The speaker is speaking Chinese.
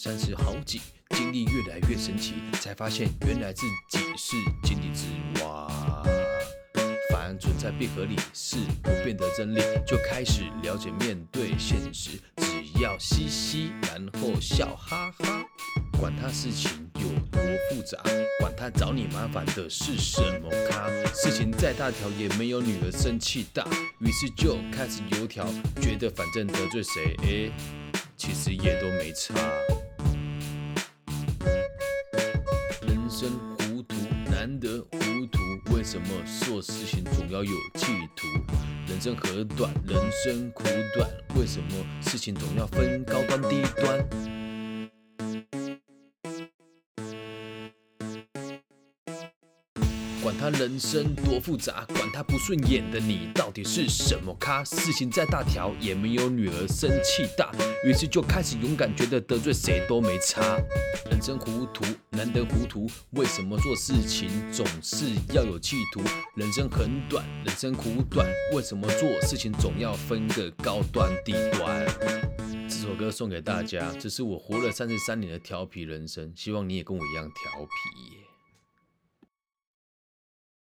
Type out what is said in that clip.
三十好几，经历越来越神奇，才发现原来自己是井底之蛙。凡存在必合理，是不变的真理，就开始了解面对现实，只要嘻嘻，然后笑哈哈，管他事情有多复杂，管他找你麻烦的是什么咖，事情再大条也没有女儿生气大，于是就开始油条，觉得反正得罪谁，诶，其实也都没差。生糊涂难得糊涂，为什么做事情总要有企图？人生何短，人生苦短，为什么事情总要分高端低端？管他人生多复杂，管他不顺眼的你到底是什么咖？事情再大条也没有女儿生气大，于是就开始勇敢，觉得得罪谁都没差。人生糊涂难得糊涂，为什么做事情总是要有企图？人生很短，人生苦短，为什么做事情总要分个高端低端？这首歌送给大家，这是我活了三十三年的调皮人生，希望你也跟我一样调皮。